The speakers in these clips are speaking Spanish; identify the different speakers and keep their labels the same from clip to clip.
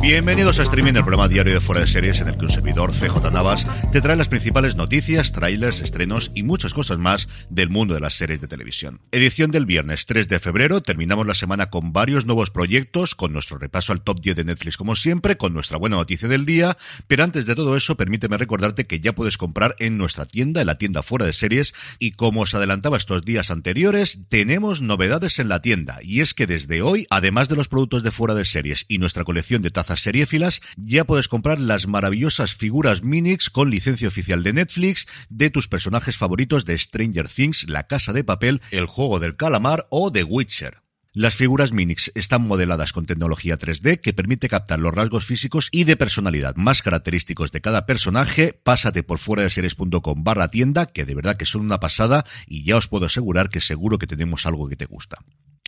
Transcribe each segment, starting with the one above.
Speaker 1: Bienvenidos a Streaming, el programa diario de Fuera de Series en el que un servidor, CJ Navas, te trae las principales noticias, trailers, estrenos y muchas cosas más del mundo de las series de televisión. Edición del viernes 3 de febrero, terminamos la semana con varios nuevos proyectos, con nuestro repaso al top 10 de Netflix como siempre, con nuestra buena noticia del día, pero antes de todo eso, permíteme recordarte que ya puedes comprar en nuestra tienda, en la tienda Fuera de Series, y como os adelantaba estos días anteriores, tenemos novedades en la tienda, y es que desde hoy, además de los productos de Fuera de Series y nuestra colección de tazas seriéfilas, ya puedes comprar las maravillosas figuras Minix con licencia oficial de Netflix de tus personajes favoritos de Stranger Things, La Casa de Papel, El Juego del Calamar o The Witcher. Las figuras Minix están modeladas con tecnología 3D que permite captar los rasgos físicos y de personalidad más característicos de cada personaje. Pásate por fuera de series.com barra tienda, que de verdad que son una pasada y ya os puedo asegurar que seguro que tenemos algo que te gusta.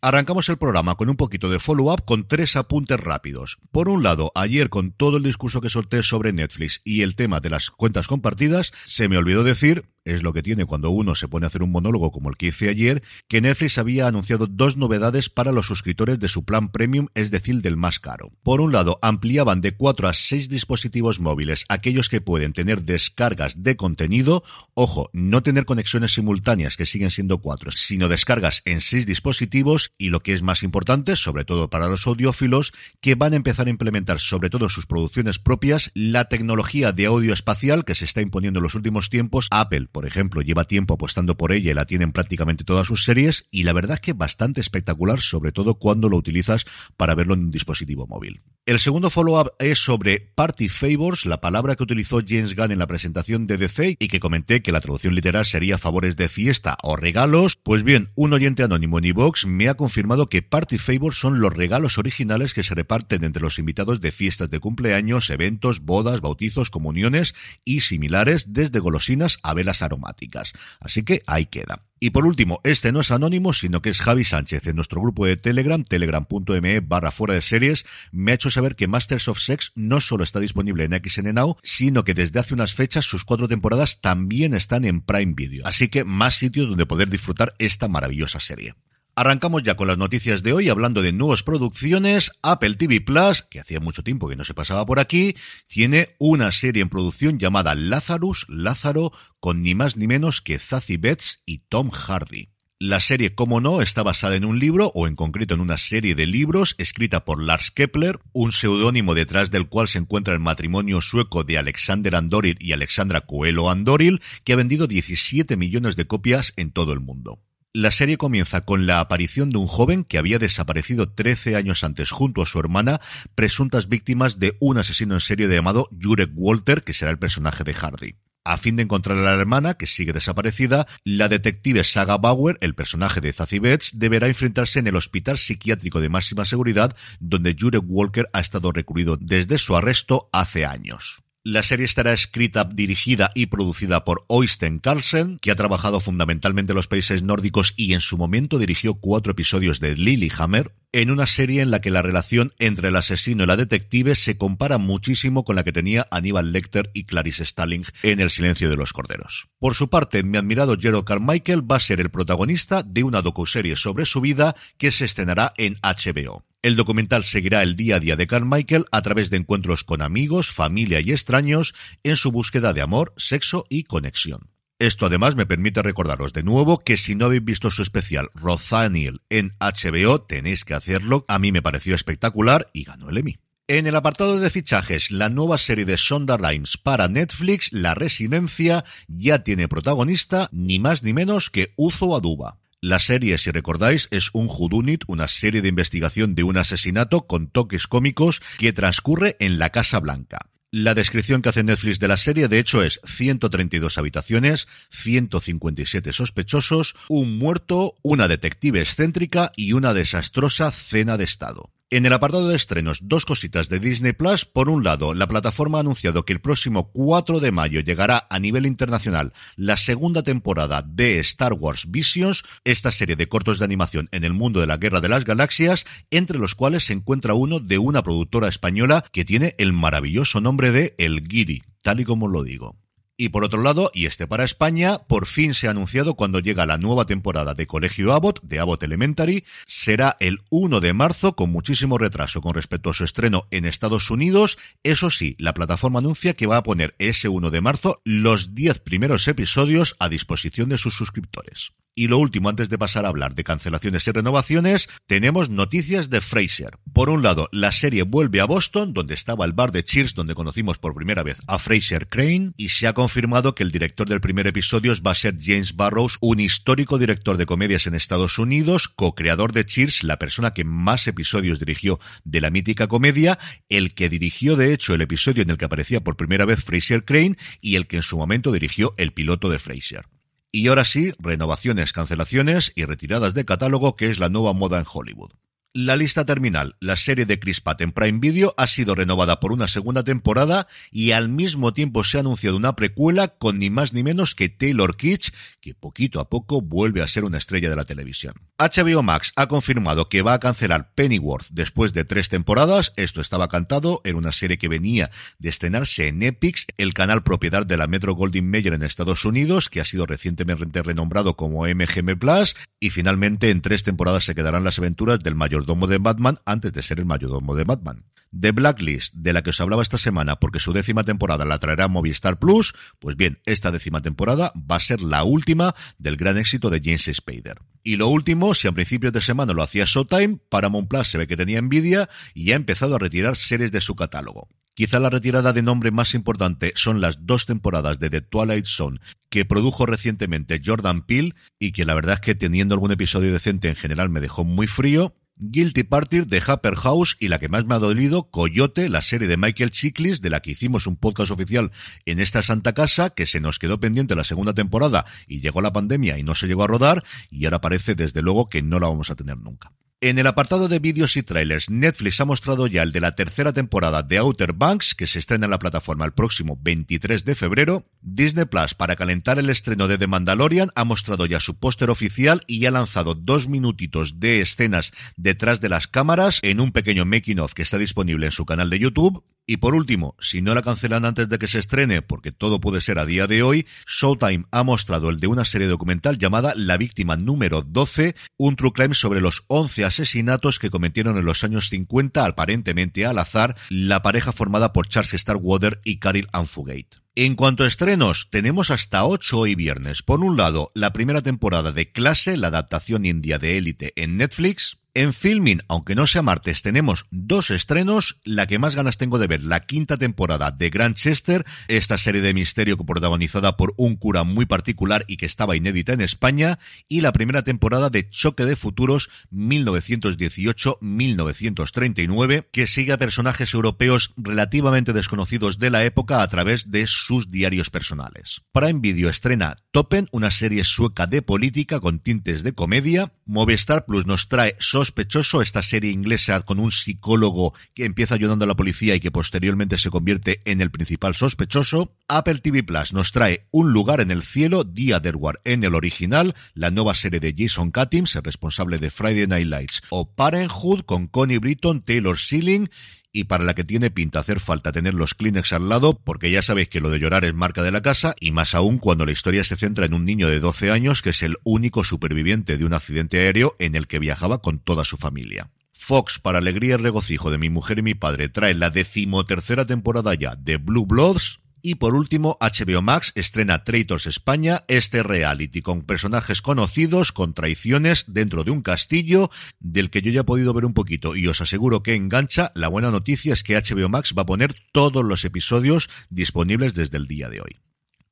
Speaker 1: Arrancamos el programa con un poquito de follow-up con tres apuntes rápidos. Por un lado, ayer con todo el discurso que solté sobre Netflix y el tema de las cuentas compartidas, se me olvidó decir es lo que tiene cuando uno se pone a hacer un monólogo como el que hice ayer, que Netflix había anunciado dos novedades para los suscriptores de su plan premium, es decir, del más caro. Por un lado, ampliaban de 4 a 6 dispositivos móviles aquellos que pueden tener descargas de contenido, ojo, no tener conexiones simultáneas que siguen siendo 4, sino descargas en 6 dispositivos y lo que es más importante, sobre todo para los audiófilos, que van a empezar a implementar sobre todo sus producciones propias la tecnología de audio espacial que se está imponiendo en los últimos tiempos Apple por ejemplo, lleva tiempo apostando por ella y la tiene en prácticamente todas sus series, y la verdad es que bastante espectacular, sobre todo cuando lo utilizas para verlo en un dispositivo móvil. El segundo follow-up es sobre Party Favors, la palabra que utilizó James Gunn en la presentación de DC y que comenté que la traducción literal sería favores de fiesta o regalos. Pues bien, un oyente anónimo en iVox me ha confirmado que Party Favors son los regalos originales que se reparten entre los invitados de fiestas de cumpleaños, eventos, bodas, bautizos, comuniones y similares, desde golosinas a velas aromáticas. Así que ahí queda. Y por último, este no es anónimo, sino que es Javi Sánchez en nuestro grupo de Telegram, telegram.me barra fuera de series, me ha hecho saber que Masters of Sex no solo está disponible en XN Now, sino que desde hace unas fechas sus cuatro temporadas también están en Prime Video. Así que más sitios donde poder disfrutar esta maravillosa serie. Arrancamos ya con las noticias de hoy hablando de nuevas producciones. Apple TV Plus, que hacía mucho tiempo que no se pasaba por aquí, tiene una serie en producción llamada Lazarus, Lázaro, con ni más ni menos que Zazie Betts y Tom Hardy. La serie, como no, está basada en un libro, o en concreto en una serie de libros, escrita por Lars Kepler, un seudónimo detrás del cual se encuentra el matrimonio sueco de Alexander Andoril y Alexandra Coelho Andoril, que ha vendido 17 millones de copias en todo el mundo. La serie comienza con la aparición de un joven que había desaparecido 13 años antes junto a su hermana, presuntas víctimas de un asesino en serie llamado Jurek Walter, que será el personaje de Hardy. A fin de encontrar a la hermana, que sigue desaparecida, la detective Saga Bauer, el personaje de Zazie Betts, deberá enfrentarse en el hospital psiquiátrico de máxima seguridad, donde Jurek Walker ha estado recluido desde su arresto hace años. La serie estará escrita, dirigida y producida por Oysten Carlsen, que ha trabajado fundamentalmente en los países nórdicos y en su momento dirigió cuatro episodios de Lilyhammer, en una serie en la que la relación entre el asesino y la detective se compara muchísimo con la que tenía Aníbal Lecter y Clarice Starling en El silencio de los corderos. Por su parte, mi admirado Gerald Carmichael va a ser el protagonista de una docuserie sobre su vida que se estrenará en HBO. El documental seguirá el día a día de Carmichael a través de encuentros con amigos, familia y extraños en su búsqueda de amor, sexo y conexión. Esto además me permite recordaros de nuevo que si no habéis visto su especial Rothaniel en HBO, tenéis que hacerlo. A mí me pareció espectacular y ganó el Emmy. En el apartado de fichajes, la nueva serie de Sonda Rhimes para Netflix, La Residencia, ya tiene protagonista ni más ni menos que Uzo Aduba. La serie, si recordáis, es un Judunit, una serie de investigación de un asesinato con toques cómicos que transcurre en la Casa Blanca. La descripción que hace Netflix de la serie, de hecho, es 132 habitaciones, 157 sospechosos, un muerto, una detective excéntrica y una desastrosa cena de Estado. En el apartado de estrenos, dos cositas de Disney Plus. Por un lado, la plataforma ha anunciado que el próximo 4 de mayo llegará a nivel internacional la segunda temporada de Star Wars Visions, esta serie de cortos de animación en el mundo de la Guerra de las Galaxias, entre los cuales se encuentra uno de una productora española que tiene el maravilloso nombre de El Guiri, tal y como lo digo. Y por otro lado, y este para España, por fin se ha anunciado cuando llega la nueva temporada de Colegio Abbott, de Abbott Elementary, será el 1 de marzo, con muchísimo retraso con respecto a su estreno en Estados Unidos. Eso sí, la plataforma anuncia que va a poner ese 1 de marzo los 10 primeros episodios a disposición de sus suscriptores. Y lo último, antes de pasar a hablar de cancelaciones y renovaciones, tenemos noticias de Fraser. Por un lado, la serie vuelve a Boston, donde estaba el bar de Cheers, donde conocimos por primera vez a Fraser Crane, y se ha confirmado que el director del primer episodio va a ser James Barrows, un histórico director de comedias en Estados Unidos, co-creador de Cheers, la persona que más episodios dirigió de la mítica comedia, el que dirigió de hecho el episodio en el que aparecía por primera vez Fraser Crane y el que en su momento dirigió el piloto de Fraser. Y ahora sí, renovaciones, cancelaciones y retiradas de catálogo, que es la nueva moda en Hollywood. La lista terminal, la serie de Chris Pratt en Prime Video, ha sido renovada por una segunda temporada y al mismo tiempo se ha anunciado una precuela con ni más ni menos que Taylor Kitsch, que poquito a poco vuelve a ser una estrella de la televisión. HBO Max ha confirmado que va a cancelar Pennyworth después de tres temporadas. Esto estaba cantado, era una serie que venía de estrenarse en Epix, el canal propiedad de la Metro Goldwyn Mayer en Estados Unidos, que ha sido recientemente renombrado como MGM Plus, y finalmente en tres temporadas se quedarán las aventuras del mayordomo de Batman antes de ser el mayordomo de Batman. The Blacklist, de la que os hablaba esta semana, porque su décima temporada la traerá Movistar Plus, pues bien, esta décima temporada va a ser la última del gran éxito de James Spader. Y lo último, si a principios de semana lo hacía Showtime, Paramount Plus se ve que tenía envidia y ha empezado a retirar series de su catálogo. Quizá la retirada de nombre más importante son las dos temporadas de The Twilight Zone que produjo recientemente Jordan Peele y que la verdad es que teniendo algún episodio decente en general me dejó muy frío Guilty Party de Happer House y la que más me ha dolido, Coyote, la serie de Michael Chiklis, de la que hicimos un podcast oficial en esta Santa Casa, que se nos quedó pendiente la segunda temporada y llegó la pandemia y no se llegó a rodar, y ahora parece desde luego que no la vamos a tener nunca. En el apartado de vídeos y trailers, Netflix ha mostrado ya el de la tercera temporada de Outer Banks, que se estrena en la plataforma el próximo 23 de febrero. Disney Plus, para calentar el estreno de The Mandalorian, ha mostrado ya su póster oficial y ha lanzado dos minutitos de escenas detrás de las cámaras en un pequeño making of que está disponible en su canal de YouTube. Y por último, si no la cancelan antes de que se estrene, porque todo puede ser a día de hoy, Showtime ha mostrado el de una serie documental llamada La víctima número 12, un true crime sobre los 11 asesinatos que cometieron en los años 50, aparentemente al azar, la pareja formada por Charles Starkwater y Carol Anfugate. En cuanto a estrenos, tenemos hasta 8 hoy viernes. Por un lado, la primera temporada de Clase, la adaptación india de Élite en Netflix. En Filming, aunque no sea martes, tenemos dos estrenos. La que más ganas tengo de ver, la quinta temporada de Grantchester, esta serie de misterio protagonizada por un cura muy particular y que estaba inédita en España, y la primera temporada de Choque de Futuros 1918-1939, que sigue a personajes europeos relativamente desconocidos de la época a través de sus diarios personales. Prime Video estrena Toppen, una serie sueca de política con tintes de comedia. Movistar Plus nos trae sospechoso, esta serie inglesa con un psicólogo que empieza ayudando a la policía y que posteriormente se convierte en el principal sospechoso. Apple TV Plus nos trae Un lugar en el cielo, Día de Edward en el original, la nueva serie de Jason Katims, el responsable de Friday Night Lights, o Parenthood con Connie Britton, Taylor Schilling y para la que tiene pinta hacer falta tener los Kleenex al lado, porque ya sabéis que lo de llorar es marca de la casa, y más aún cuando la historia se centra en un niño de 12 años que es el único superviviente de un accidente aéreo en el que viajaba con toda su familia. Fox, para alegría y regocijo de mi mujer y mi padre, trae la decimotercera temporada ya de Blue Bloods, y por último, HBO Max estrena Traitors España, este reality con personajes conocidos, con traiciones dentro de un castillo, del que yo ya he podido ver un poquito y os aseguro que engancha. La buena noticia es que HBO Max va a poner todos los episodios disponibles desde el día de hoy.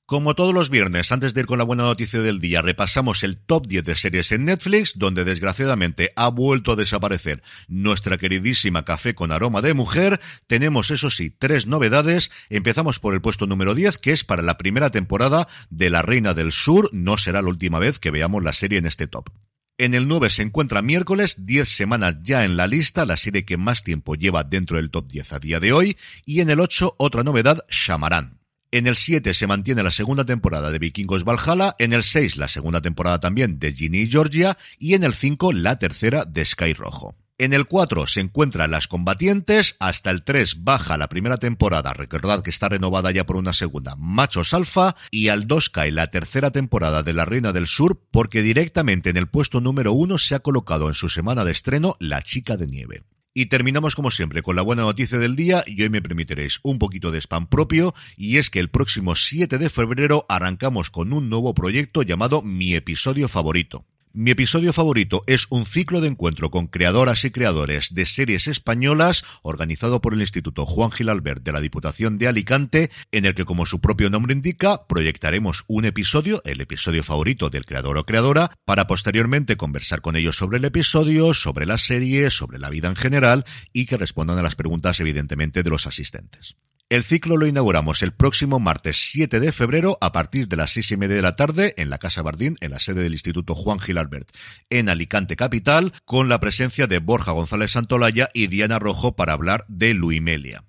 Speaker 1: Como todos los viernes, antes de ir con la buena noticia del día, repasamos el top 10 de series en Netflix, donde desgraciadamente ha vuelto a desaparecer nuestra queridísima Café con aroma de mujer. Tenemos, eso sí, tres novedades. Empezamos por el puesto número 10, que es para la primera temporada de La Reina del Sur. No será la última vez que veamos la serie en este top. En el 9 se encuentra miércoles, 10 semanas ya en la lista, la serie que más tiempo lleva dentro del top 10 a día de hoy. Y en el 8, otra novedad, Shamarán. En el 7 se mantiene la segunda temporada de Vikingos Valhalla, en el 6 la segunda temporada también de Ginny y Georgia y en el 5 la tercera de Sky Rojo. En el 4 se encuentran las combatientes, hasta el 3 baja la primera temporada, recordad que está renovada ya por una segunda, Machos Alfa, y al 2 cae la tercera temporada de La Reina del Sur porque directamente en el puesto número 1 se ha colocado en su semana de estreno La Chica de Nieve. Y terminamos como siempre con la buena noticia del día y hoy me permitiréis un poquito de spam propio y es que el próximo 7 de febrero arrancamos con un nuevo proyecto llamado Mi episodio favorito. Mi episodio favorito es un ciclo de encuentro con creadoras y creadores de series españolas organizado por el Instituto Juan Gil Albert de la Diputación de Alicante, en el que, como su propio nombre indica, proyectaremos un episodio, el episodio favorito del creador o creadora, para posteriormente conversar con ellos sobre el episodio, sobre la serie, sobre la vida en general y que respondan a las preguntas, evidentemente, de los asistentes. El ciclo lo inauguramos el próximo martes 7 de febrero a partir de las seis y media de la tarde en la Casa Bardín, en la sede del Instituto Juan Gil Albert, en Alicante Capital, con la presencia de Borja González Santolaya y Diana Rojo para hablar de Luimelia.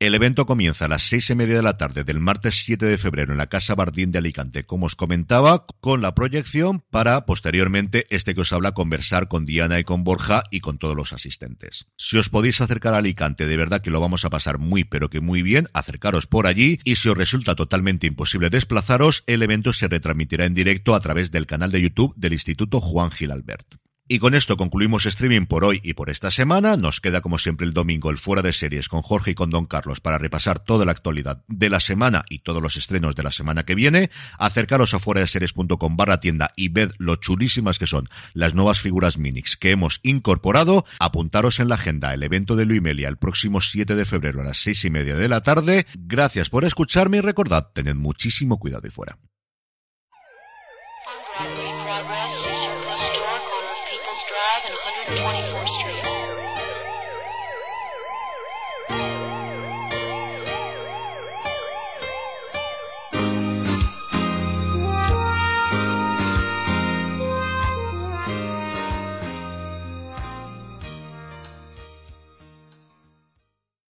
Speaker 1: El evento comienza a las seis y media de la tarde del martes 7 de febrero en la Casa Bardín de Alicante, como os comentaba, con la proyección para posteriormente este que os habla conversar con Diana y con Borja y con todos los asistentes. Si os podéis acercar a Alicante, de verdad que lo vamos a pasar muy pero que muy bien, acercaros por allí y si os resulta totalmente imposible desplazaros, el evento se retransmitirá en directo a través del canal de YouTube del Instituto Juan Gil Albert. Y con esto concluimos streaming por hoy y por esta semana. Nos queda como siempre el domingo el fuera de series con Jorge y con Don Carlos para repasar toda la actualidad de la semana y todos los estrenos de la semana que viene. Acercaros a fuera de series.com barra tienda y ved lo chulísimas que son las nuevas figuras Minix que hemos incorporado. Apuntaros en la agenda el evento de Luimelia el próximo 7 de febrero a las seis y media de la tarde. Gracias por escucharme y recordad, tened muchísimo cuidado y fuera.
Speaker 2: Drive and 124th